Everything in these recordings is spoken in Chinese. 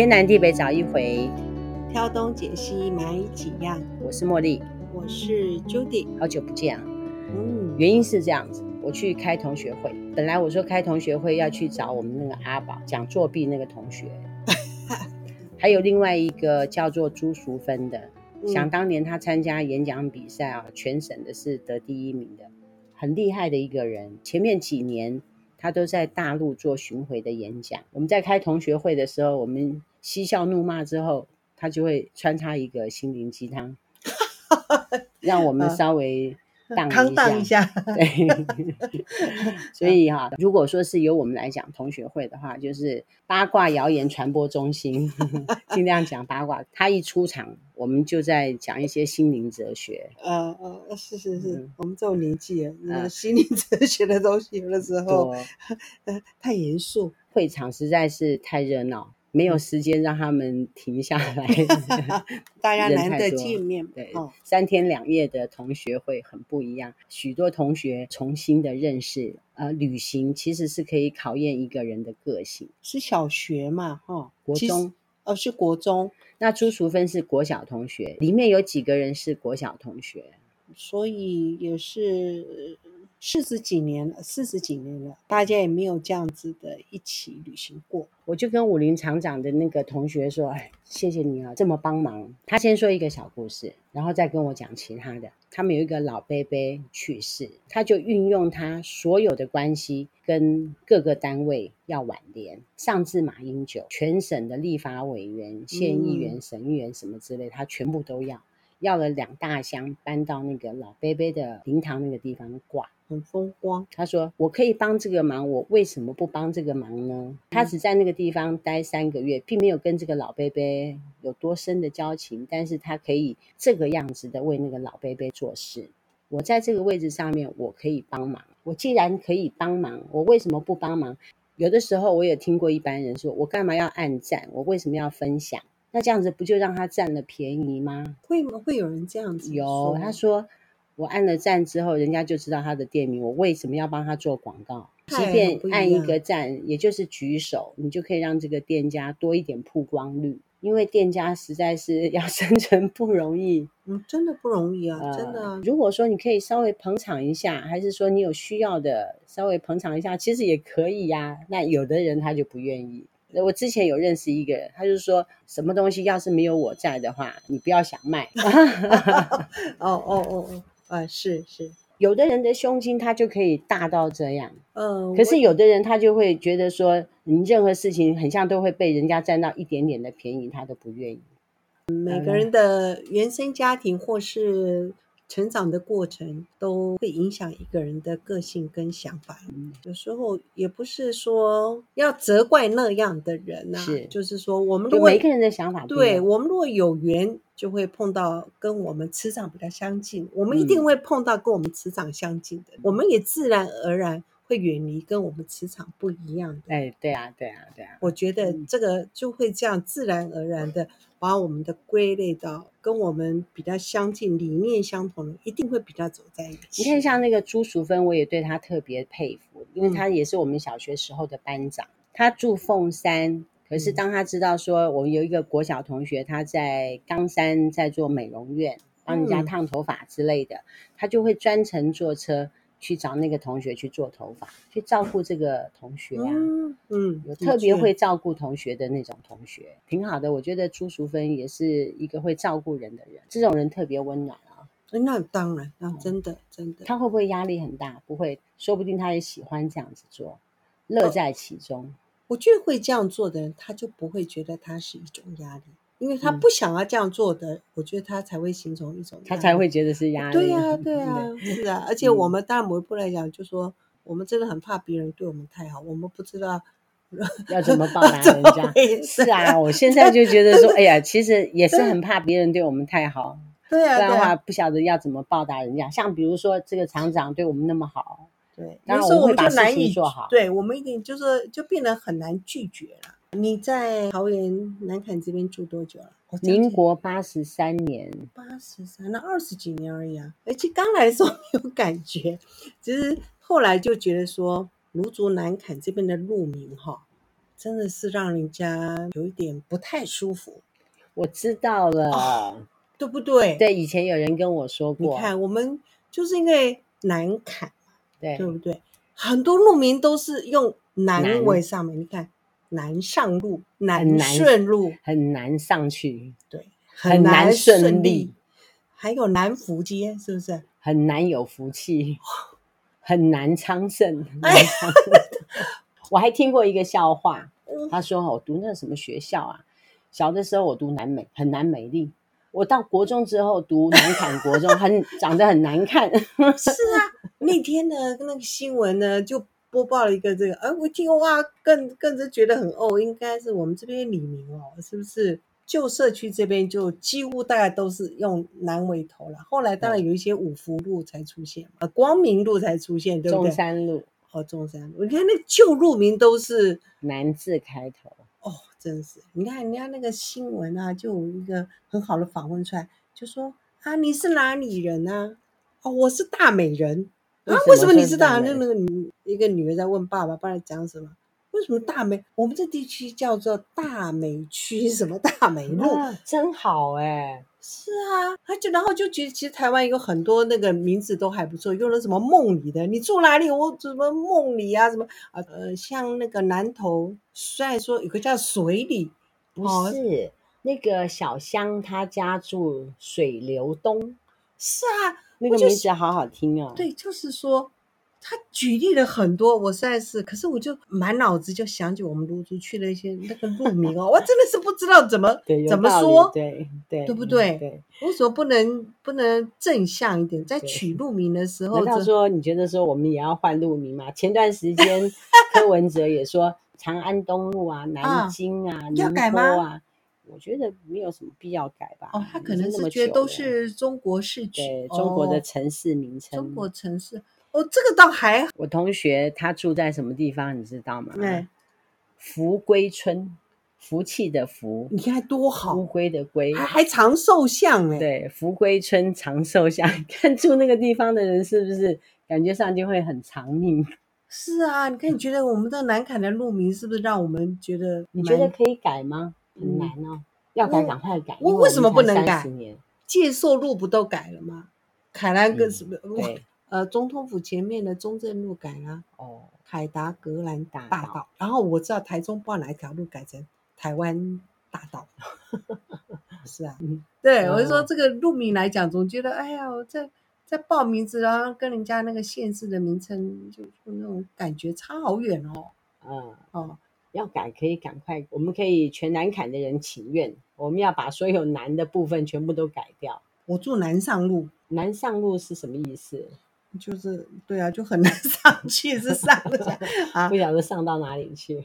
天南地北找一回，挑东拣西买几样。我是茉莉，我是 Judy，好久不见啊。嗯，原因是这样子，我去开同学会，本来我说开同学会要去找我们那个阿宝讲作弊那个同学，还有另外一个叫做朱淑芬的，嗯、想当年他参加演讲比赛啊，全省的是得第一名的，很厉害的一个人。前面几年。他都在大陆做巡回的演讲。我们在开同学会的时候，我们嬉笑怒骂之后，他就会穿插一个心灵鸡汤，让我们稍微。康荡一下，对，所以哈，如果说是由我们来讲同学会的话，就是八卦谣言传播中心，尽量讲八卦。他一出场，我们就在讲一些心灵哲学。呃呃，是是是，嗯、我们这种年纪，那个心灵哲学的东西有的时候，呃，太严肃，会场实在是太热闹。没有时间让他们停下来，大家难得见面。对，哦、三天两夜的同学会很不一样，许多同学重新的认识。呃，旅行其实是可以考验一个人的个性。是小学嘛？哦，国中哦，是国中。那朱淑芬是国小同学，里面有几个人是国小同学，所以也是。四十几年了，四十几年了，大家也没有这样子的一起旅行过。我就跟武林厂长的那个同学说：“哎，谢谢你啊，这么帮忙。”他先说一个小故事，然后再跟我讲其他的。他们有一个老伯伯去世，他就运用他所有的关系，跟各个单位要挽联，上至马英九，全省的立法委员、县议员、省议员什么之类，他全部都要，要了两大箱，搬到那个老伯伯的灵堂那个地方挂。很风光。他说：“我可以帮这个忙，我为什么不帮这个忙呢？”他只在那个地方待三个月，并没有跟这个老伯伯有多深的交情，但是他可以这个样子的为那个老伯伯做事。我在这个位置上面，我可以帮忙。我既然可以帮忙，我为什么不帮忙？有的时候我也听过一般人说：“我干嘛要暗赞？我为什么要分享？那这样子不就让他占了便宜吗？”会吗？会有人这样子？有，他说。我按了赞之后，人家就知道他的店名。我为什么要帮他做广告？即便按一个赞，也就是举手，你就可以让这个店家多一点曝光率。因为店家实在是 要生存不容易，嗯，真的不容易啊，呃、真的、啊。如果说你可以稍微捧场一下，还是说你有需要的稍微捧场一下，其实也可以呀、啊。那有的人他就不愿意。我之前有认识一个人，他就说什么东西要是没有我在的话，你不要想卖。哦哦哦哦。啊，是是，有的人的胸襟他就可以大到这样，嗯，可是有的人他就会觉得说，你任何事情很像都会被人家占到一点点的便宜，他都不愿意。每个人的原生家庭或是。成长的过程都会影响一个人的个性跟想法。嗯，有时候也不是说要责怪那样的人呐、啊，是，就是说我们如果每个人的想法，对，我们如果有缘，就会碰到跟我们磁场比较相近，我们一定会碰到跟我们磁场相近的，嗯、我们也自然而然会远离跟我们磁场不一样的。哎，对啊，对啊，对啊，我觉得这个就会这样自然而然的。把我们的归类到跟我们比较相近、理念相同的，一定会比较走在一起。你看，像那个朱淑芬，我也对她特别佩服，因为她也是我们小学时候的班长。她、嗯、住凤山，可是当她知道说我们有一个国小同学，他在冈山在做美容院，帮人家烫头发之类的，她、嗯、就会专程坐车。去找那个同学去做头发，去照顾这个同学啊，嗯，嗯，有特别会照顾同学的那种同学，挺好的。我觉得朱淑芬也是一个会照顾人的人，这种人特别温暖啊。那当然，那真的真的。他会不会压力很大？不会，说不定他也喜欢这样子做，乐在其中。哦，我觉得会这样做的人，他就不会觉得他是一种压力。因为他不想要这样做的，嗯、我觉得他才会形成一种，他才会觉得是压力。对呀、啊，对呀、啊，是啊。而且我们当然某一步来讲，就说我们真的很怕别人对我们太好，我们不知道 要怎么报答人家。是啊，我现在就觉得说，哎呀，其实也是很怕别人对我们太好。对啊，不然的话不晓得要怎么报答人家。像比如说这个厂长对我们那么好，对，然后我们会把事情做好。对，我们一定就是就变得很难拒绝了。你在桃园南坎这边住多久了？民国八十三年，八十三，那二十几年而已啊。而且刚来的时候没有感觉，只是后来就觉得说芦竹南坎这边的路名哈，真的是让人家有一点不太舒服。我知道了，哦、对不对？对，以前有人跟我说过，你看我们就是因为南崁，对对不对？很多路名都是用南为上面，你看南上路、难顺路很，很难上去，对，很难顺利。还有难福街，是不是很难有福气？很难昌盛。哎、我还听过一个笑话，他说：“我读那什么学校啊？小的时候我读南美，很难美丽。我到国中之后读南崁国中，很长得很难看。”是啊。那天呢，那个新闻呢就播报了一个这个，哎，我一听哇，更更是觉得很哦，应该是我们这边李明哦，是不是？旧社区这边就几乎大概都是用南尾头了。后来当然有一些五福路才出现，呃、嗯，光明路才出现，对不对？中山路哦，中山路，你看那旧路名都是南字开头哦，真是。你看人家那个新闻啊，就有一个很好的访问出来，就说啊，你是哪里人啊？哦，我是大美人。啊，为什么你知道？那那个女一个女儿在问爸爸，爸爸讲什么？为什么大美？我们这地区叫做大美区，什么大美路？啊、真好哎、欸！是啊，他就然后就觉得其实台湾有很多那个名字都还不错，用了什么梦里的，你住哪里？我什么梦里啊？什么啊？呃，像那个南投，虽然说有个叫水里，不是、哦、那个小香，他家住水流东。是啊。那个名字好好听啊！对，就是说他举例了很多，我实在是，可是我就满脑子就想起我们芦竹去了一些那个路名哦，我真的是不知道怎么怎么说，对对，对不对？对，为什么不能不能正向一点，在取路名的时候？难道说你觉得说我们也要换路名吗？前段时间柯文哲也说长安东路啊、南京啊、宁波啊。我觉得没有什么必要改吧。哦，他可能是觉得都是中国市区，对，中国的城市名称。中国城市，哦，这个倒还好。我同学他住在什么地方，你知道吗？对，福归村，福气的福，你看多好。乌龟的龟，还还长寿像哎。对，福归村长寿像，看住那个地方的人是不是感觉上就会很长命？是啊，你看，你觉得我们的南坎的路名是不是让我们觉得？你觉得可以改吗？很难哦，嗯、要改赶快改。我为什么不能改？介寿路不都改了吗？凯兰跟什么？对，呃，总统府前面的中正路改了。哦，凯达格兰大道。大道然后我知道台中不知道哪一条路改成台湾大道。是啊，嗯、对，我就说这个路名来讲，总觉得哎呀，我在在报名字，然后跟人家那个县市的名称，就就那种感觉差好远哦。嗯哦。要改可以赶快，我们可以全南坎的人请愿，我们要把所有南的部分全部都改掉。我住南上路，南上路是什么意思？就是对啊，就很难 上去，是上啊，不晓得上到哪里去，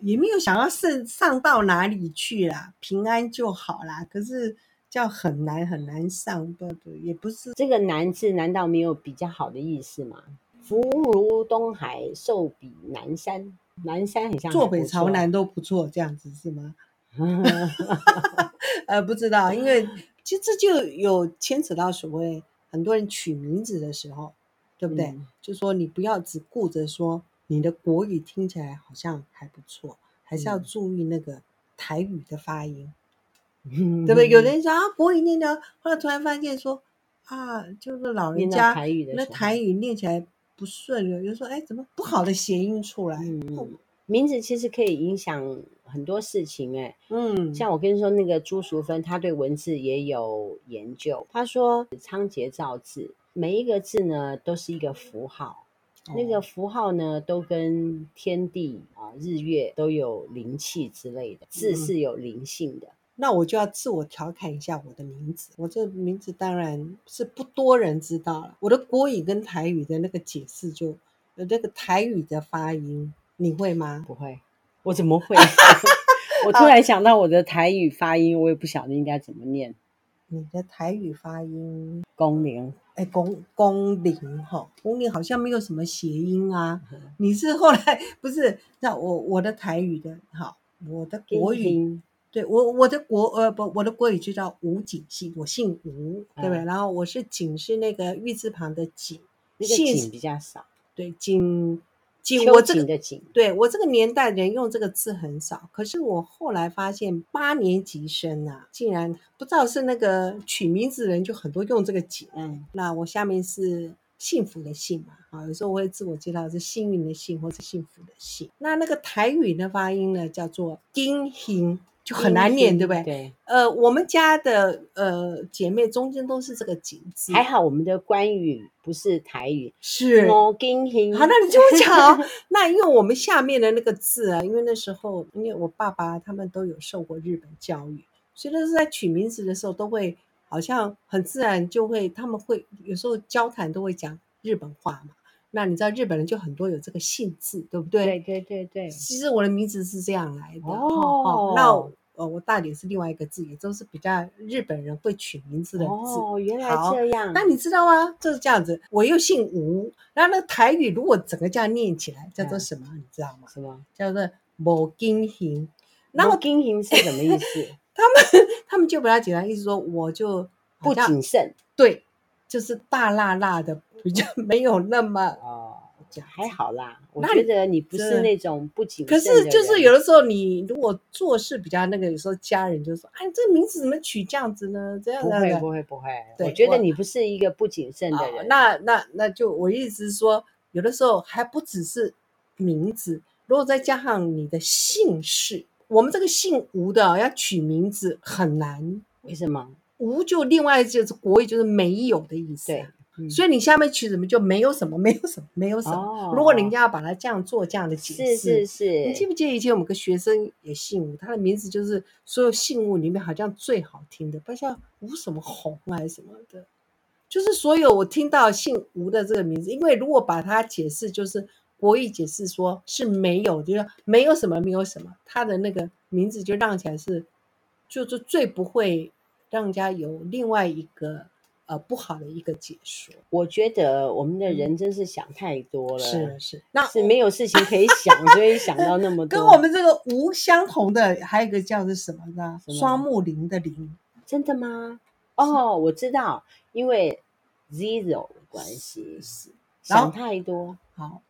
也没有想要上上到哪里去啦，平安就好啦。可是叫很难很难上，对对，也不是这个难字，难道没有比较好的意思吗？福如东海，寿比南山。南山很像，坐北朝南都不错，这样子是吗？呃，不知道，因为其实这就有牵扯到所谓很多人取名字的时候，对不对？嗯、就说你不要只顾着说你的国语听起来好像还不错，还是要注意那个台语的发音，嗯、对不对？有人说啊，国语念的，后来突然发现说啊，就是老人家台语的那台语念起来。不顺，有人说：“哎，怎么不好的谐音出来？”嗯，名字其实可以影响很多事情，哎，嗯，像我跟你说，那个朱淑芬，他对文字也有研究。他说，仓颉造字，每一个字呢都是一个符号，哦、那个符号呢都跟天地啊、日月都有灵气之类的，字是有灵性的。嗯那我就要自我调侃一下我的名字，我这名字当然是不多人知道了。我的国语跟台语的那个解释就，就那个台语的发音，你会吗？不会，我怎么会？我突然想到我的台语发音，我也不晓得应该怎么念。你的台语发音，公龄，哎，公公龄哈，公龄好像没有什么谐音啊。嗯、你是后来不是？那我我的台语的，好，我的国语。对我，我的国呃不，我的国语就叫吴景系，我姓吴，对不对？嗯、然后我是景是那个玉字旁的景，那个景比较少。对，景景，我这个对我这个年代人用这个字很少。可是我后来发现，八年级生啊，竟然不知道是那个取名字的人就很多用这个景。嗯，那我下面是幸福的幸嘛，啊，有时候我会自我介绍是幸运的幸或是幸福的幸。那那个台语的发音呢，叫做 金星。就很难念，对不对？对。呃，我们家的呃姐妹中间都是这个“景”字。还好我们的关语不是台语，是。我金星。好，那你就讲。那因为我们下面的那个字啊，因为那时候因为我爸爸他们都有受过日本教育，所以那是在取名字的时候都会好像很自然就会，他们会有时候交谈都会讲日本话嘛。那你知道日本人就很多有这个姓字，对不对？对对对对。其实我的名字是这样来的。哦。哦那我呃，我大点是另外一个字，也都是比较日本人会取名字的字。哦，原来这样。那你知道吗？就是这样子。我又姓吴，然后那台语如果整个这样念起来叫做什么？嗯、你知道吗？什么？叫做某金行。某金行是什么意思？他们他们就比较简单，意思说我就不谨慎。对。就是大辣辣的，比较没有那么哦，还好啦。我觉得你不是那种不谨慎。可是就是有的时候，你如果做事比较那个，有时候家人就说：“哎，这个名字怎么取这样子呢？”这样子。不会不会不会。我觉得你不是一个不谨慎的人。那那那就我意思是说，有的时候还不只是名字，如果再加上你的姓氏，我们这个姓吴的要取名字很难。为什么？无就另外就是国语就是没有的意思，对，嗯、所以你下面取什么就没有什么，没有什么，没有什么。哦、如果人家要把它这样做这样的解释，是是是。你记不记得以前我们个学生也姓吴，他的名字就是所有姓吴里面好像最好听的，不像吴什么红还是什么的，就是所有我听到姓吴的这个名字，因为如果把它解释就是国语解释说是没有，就是没有什么没有什么，他的那个名字就让起来是就是最不会。让人家有另外一个呃不好的一个解说，我觉得我们的人真是想太多了，是是，那是没有事情可以想，所以想到那么多。跟我们这个无相同的还有一个叫做什么呢？双木林的林，真的吗？哦，我知道，因为 zero 的关系是想太多。好，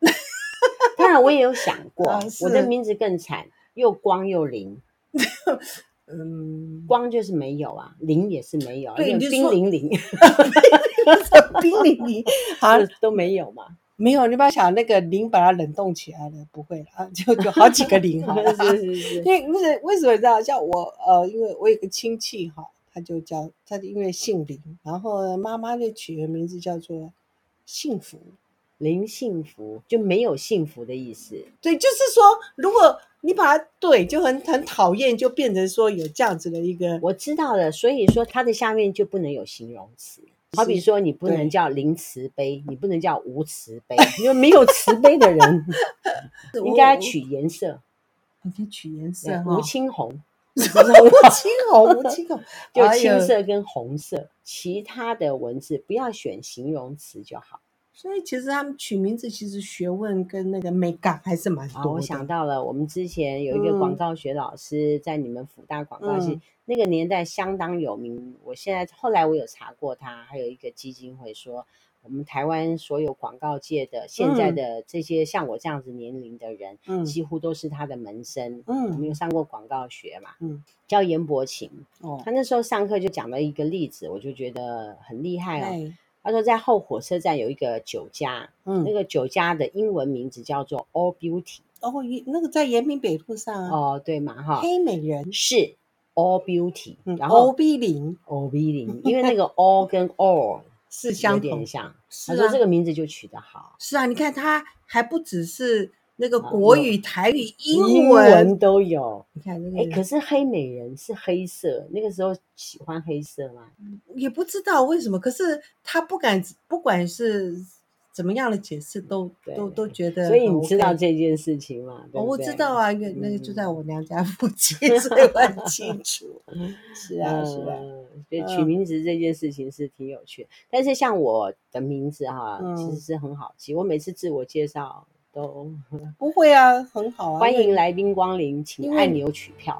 当然我也有想过，我的名字更惨，又光又灵。嗯，光就是没有啊，零也是没有，对，冰零零，冰零零，好像都没有嘛，没有，你不要想那个零把它冷冻起来了，不会了啊，就就好几个零哈，是是是，因为为什为什么这样？像我呃，因为我有个亲戚哈，他就叫他因为姓林，然后妈妈就取个名字叫做幸福。零幸福就没有幸福的意思，对，就是说，如果你把它对，就很很讨厌，就变成说有这样子的一个，我知道了，所以说它的下面就不能有形容词，好比说你不能叫零慈悲，你不能叫无慈悲，因为没有慈悲的人，应该取颜色，应该取颜色，吴青红，吴青红，吴青红，就青色跟红色，其他的文字不要选形容词就好。所以其实他们取名字，其实学问跟那个美感还是蛮多的。我想到了，我们之前有一个广告学老师在你们辅大广告系，嗯、那个年代相当有名。我现在后来我有查过他，还有一个基金会说，我们台湾所有广告界的现在的这些像我这样子年龄的人，嗯、几乎都是他的门生。嗯，我们有上过广告学嘛？嗯，叫严伯琴。哦，他那时候上课就讲了一个例子，我就觉得很厉害哦。哎他说，在后火车站有一个酒家，嗯，那个酒家的英文名字叫做 All Beauty。哦，那个在延平北路上啊。哦，对嘛，哈。黑美人是 All Beauty，然后 O B 零，O B 零，因为那个 All 跟 All 是相同，有点像。他说这个名字就取得好。是啊，你看他还不只是。那个国语、台语、英文，都有。你看那个，哎，可是黑美人是黑色，那个时候喜欢黑色吗？也不知道为什么。可是他不敢，不管是怎么样的解释，都都都觉得。所以你知道这件事情吗？我知道啊，因为那个就在我娘家附近，所以我很清 楚。是啊，是啊。所以取名字这件事情是挺有趣的。但是像我的名字哈，其实是很好记。我每次自我介绍。都 不会啊，很好啊！欢迎来宾光临，请按钮取票。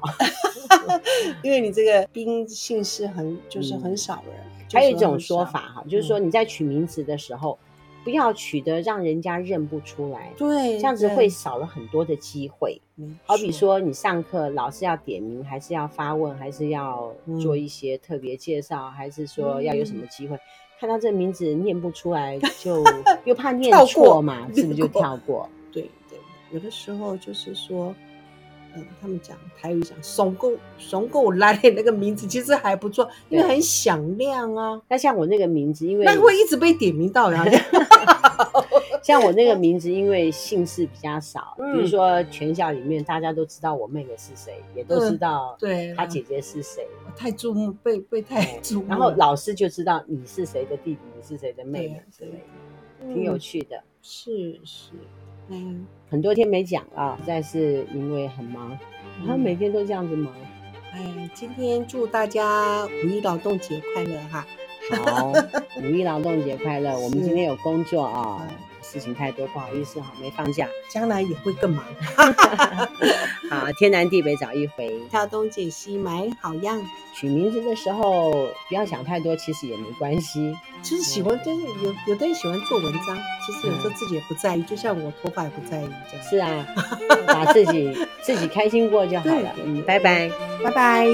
因为你这个宾姓氏很，就是很少人。还有一种说法哈，就是说你在取名字的时候，不要取得让人家认不出来，对，这样子会少了很多的机会。好比说你上课老师要点名，还是要发问，还是要做一些特别介绍，嗯、还是说要有什么机会？嗯、看到这名字念不出来，就又怕念错嘛，是不是就跳过？对对，有的时候就是说。嗯，他们讲台语讲“怂够怂够来的那个名字其实还不错，因为很响亮啊。那像我那个名字，因为那会一直被点名到，然后像我那个名字，因为姓氏比较少，嗯、比如说全校里面大家都知道我妹妹是谁，也都知道对她姐姐是谁，嗯、太注目被被太注目，然后老师就知道你是谁的弟弟，你是谁的妹妹之类的，挺有趣的。是是。嗯，很多天没讲啊，实在是因为很忙，他、嗯、每天都这样子忙。哎，今天祝大家五一劳动节快乐哈！好，五一劳动节快乐。我们今天有工作啊。事情太多，不好意思哈，没放假，将来也会更忙。好，天南地北找一回，挑东拣西买好样。取名字的时候不要想太多，其实也没关系。其实喜欢，就是有有的人喜欢做文章，其实有时候自己也不在意，就像我头发也不在意这样。是啊，把自己自己开心过就好了。嗯，拜拜，拜拜。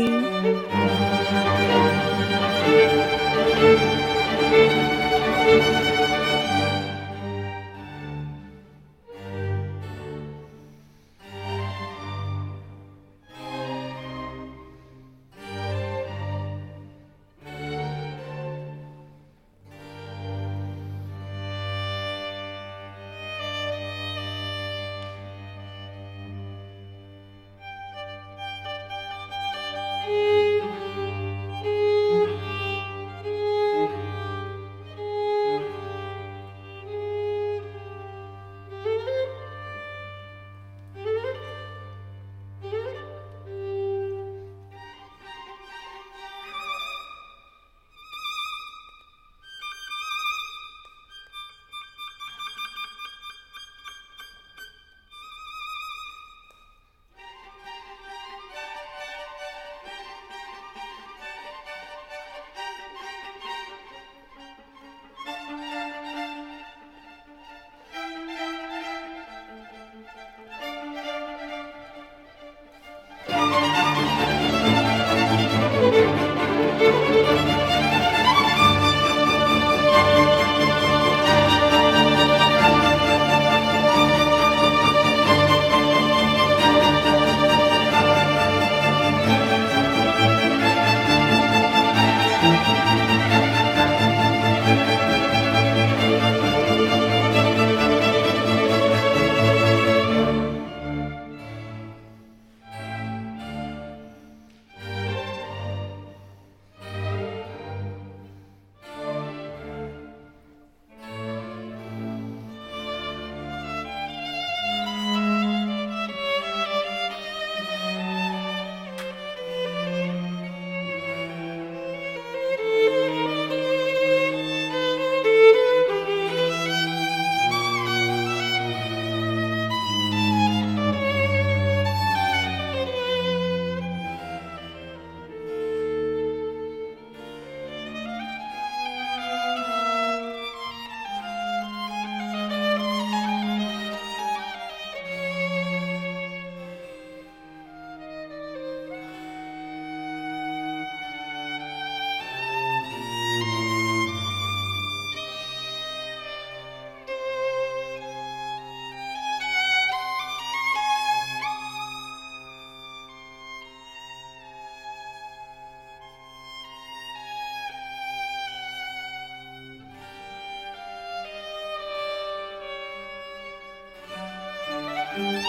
Thank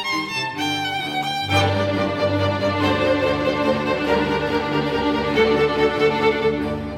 you.